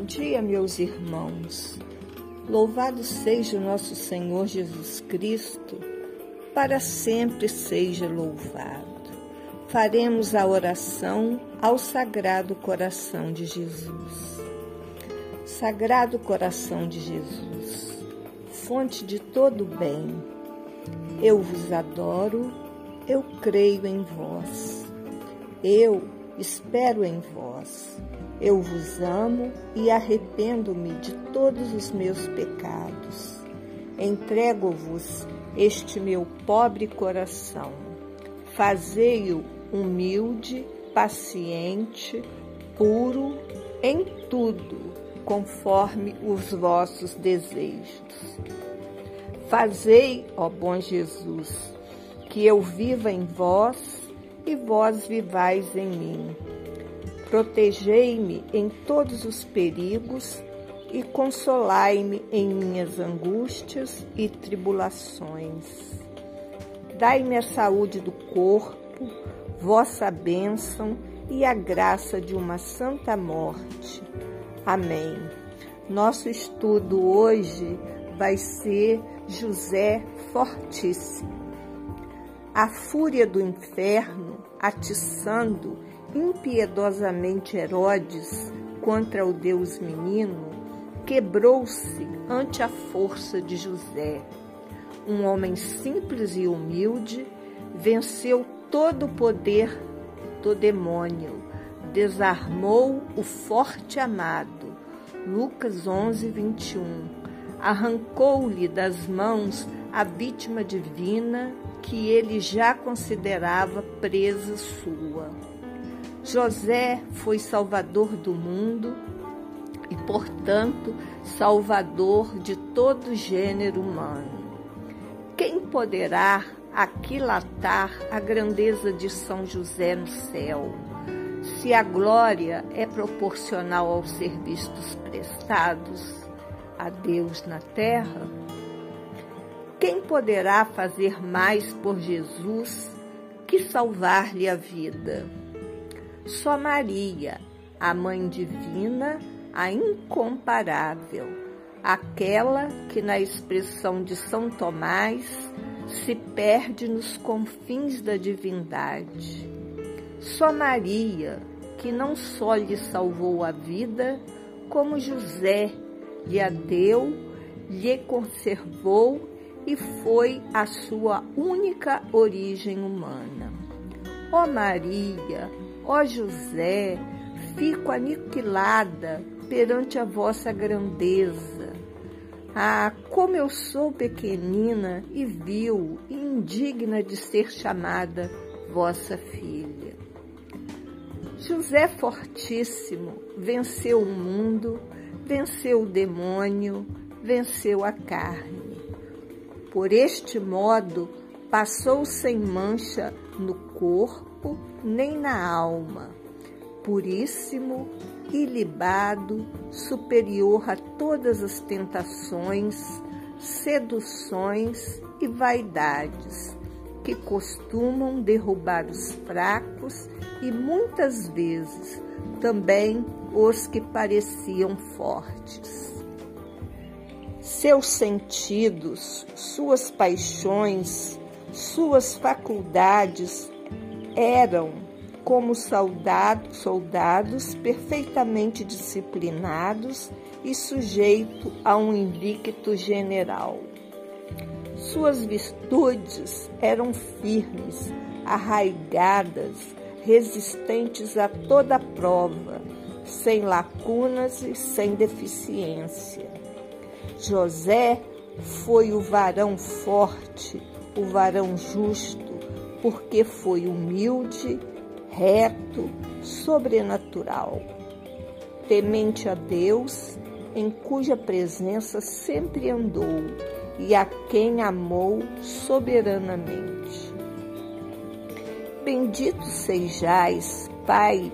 Bom dia, meus irmãos. Louvado seja o nosso Senhor Jesus Cristo, para sempre seja louvado. Faremos a oração ao Sagrado Coração de Jesus. Sagrado Coração de Jesus, fonte de todo bem, eu vos adoro, eu creio em vós, eu espero em vós eu vos amo e arrependo-me de todos os meus pecados. Entrego-vos este meu pobre coração. Fazei-o humilde, paciente, puro em tudo, conforme os vossos desejos. Fazei, ó bom Jesus, que eu viva em vós e vós vivais em mim Protegei-me em todos os perigos e consolai-me em minhas angústias e tribulações. Dai-me a saúde do corpo, vossa bênção e a graça de uma santa morte. Amém. Nosso estudo hoje vai ser José Fortíssimo. A fúria do inferno atiçando impiedosamente Herodes contra o Deus menino, quebrou-se ante a força de José. Um homem simples e humilde venceu todo o poder do demônio, desarmou o forte amado. Lucas 11, 21. Arrancou-lhe das mãos a vítima divina que ele já considerava presa sua. José foi salvador do mundo e, portanto, salvador de todo gênero humano. Quem poderá aquilatar a grandeza de São José no céu, se a glória é proporcional aos serviços prestados a Deus na terra? Quem poderá fazer mais por Jesus que salvar-lhe a vida? Só Maria, a Mãe Divina, a incomparável, aquela que, na expressão de São Tomás, se perde nos confins da divindade. Só Maria, que não só lhe salvou a vida, como José lhe a deu, lhe conservou e foi a sua única origem humana. Ó Maria, Ó José, fico aniquilada perante a vossa grandeza. Ah, como eu sou pequenina e vil e indigna de ser chamada vossa filha. José Fortíssimo venceu o mundo, venceu o demônio, venceu a carne. Por este modo, passou sem mancha no corpo corpo nem na alma, puríssimo, ilibado, superior a todas as tentações, seduções e vaidades que costumam derrubar os fracos e muitas vezes também os que pareciam fortes. Seus sentidos, suas paixões, suas faculdades eram como soldados, soldados perfeitamente disciplinados e sujeitos a um invicto general. Suas virtudes eram firmes, arraigadas, resistentes a toda prova, sem lacunas e sem deficiência. José foi o varão forte, o varão justo, porque foi humilde, reto, sobrenatural, temente a Deus, em cuja presença sempre andou e a quem amou soberanamente. Bendito sejais, Pai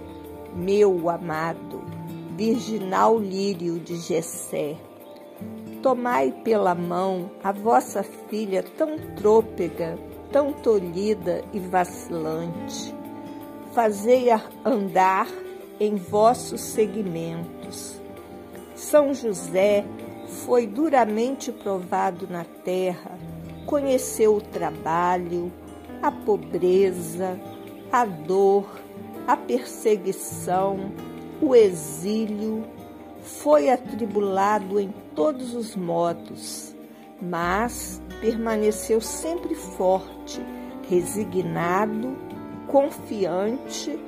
meu amado, virginal lírio de Jessé. Tomai pela mão a vossa filha tão trôpega tão tolhida e vacilante. Fazei-a andar em vossos segmentos. São José foi duramente provado na terra, conheceu o trabalho, a pobreza, a dor, a perseguição, o exílio, foi atribulado em todos os modos, mas permaneceu sempre forte, resignado, confiante,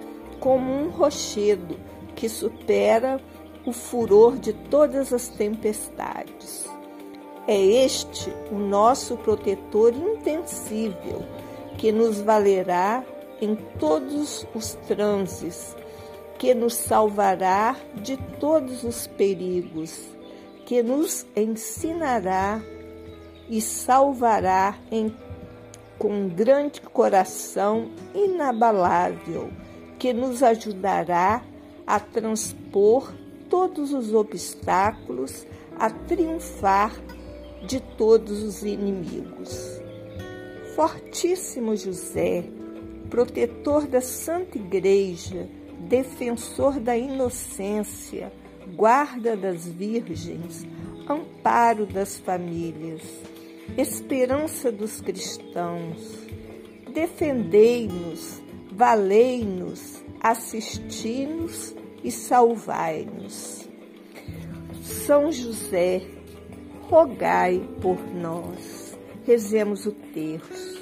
como um rochedo que supera o furor de todas as tempestades. É este o nosso protetor intensível, que nos valerá em todos os transes, que nos salvará de todos os perigos, que nos ensinará e salvará em, com um grande coração inabalável, que nos ajudará a transpor todos os obstáculos, a triunfar de todos os inimigos. Fortíssimo José, protetor da Santa Igreja, defensor da inocência, guarda das virgens, amparo das famílias, esperança dos cristãos, defendei-nos, valei-nos, assisti-nos e salvai-nos. São José, rogai por nós. Rezemos o terço.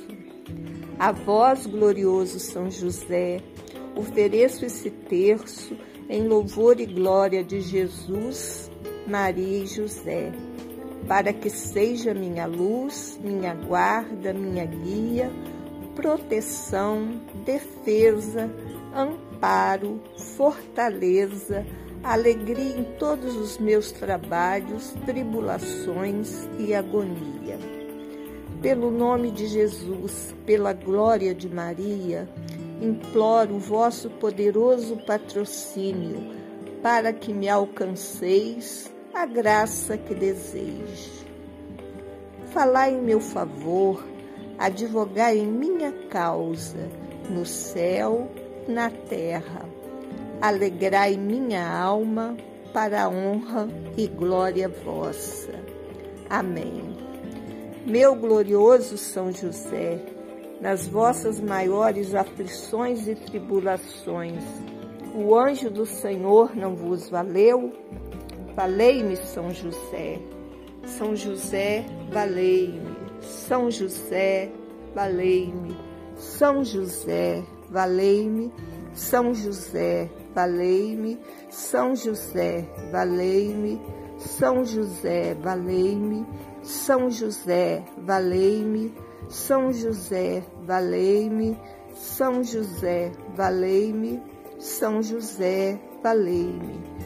A vós, glorioso São José, ofereço esse terço em louvor e glória de Jesus, Maria e José, para que seja minha luz, minha guarda, minha guia, proteção, defesa, amparo, fortaleza, alegria em todos os meus trabalhos, tribulações e agonia. Pelo nome de Jesus, pela glória de Maria, imploro o vosso poderoso patrocínio para que me alcanceis a graça que desejo. Falai em meu favor, advogai em minha causa, no céu, na terra. Alegrai minha alma para a honra e glória vossa. Amém. Meu glorioso São José, nas vossas maiores aflições e tribulações, o anjo do Senhor não vos valeu? Valei-me, São José. São José, valei-me. São José, valei-me. São José, valei-me. São José, valei-me. São José, valei-me. São José, valei-me. São José, valei-me. São José, valei-me. São José, valei-me. São José, valei-me.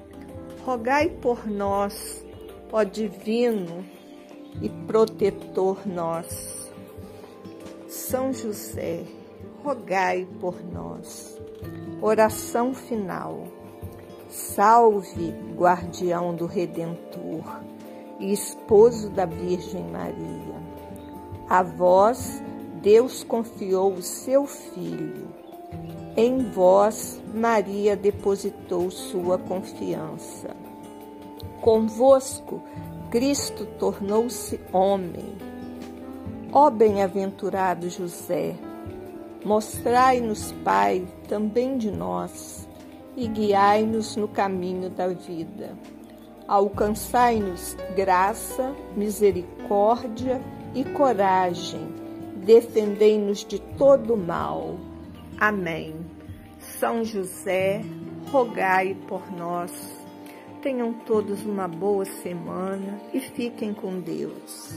Rogai por nós, ó divino e protetor nós. São José, rogai por nós. Oração final. Salve, guardião do Redentor e esposo da Virgem Maria. A vós Deus confiou o seu Filho. Em vós Maria depositou sua confiança. Convosco Cristo tornou-se homem. Ó bem-aventurado José, mostrai-nos, Pai, também de nós e guiai-nos no caminho da vida. Alcançai-nos graça, misericórdia e coragem. Defendei-nos de todo mal. Amém. São José, rogai por nós. Tenham todos uma boa semana e fiquem com Deus.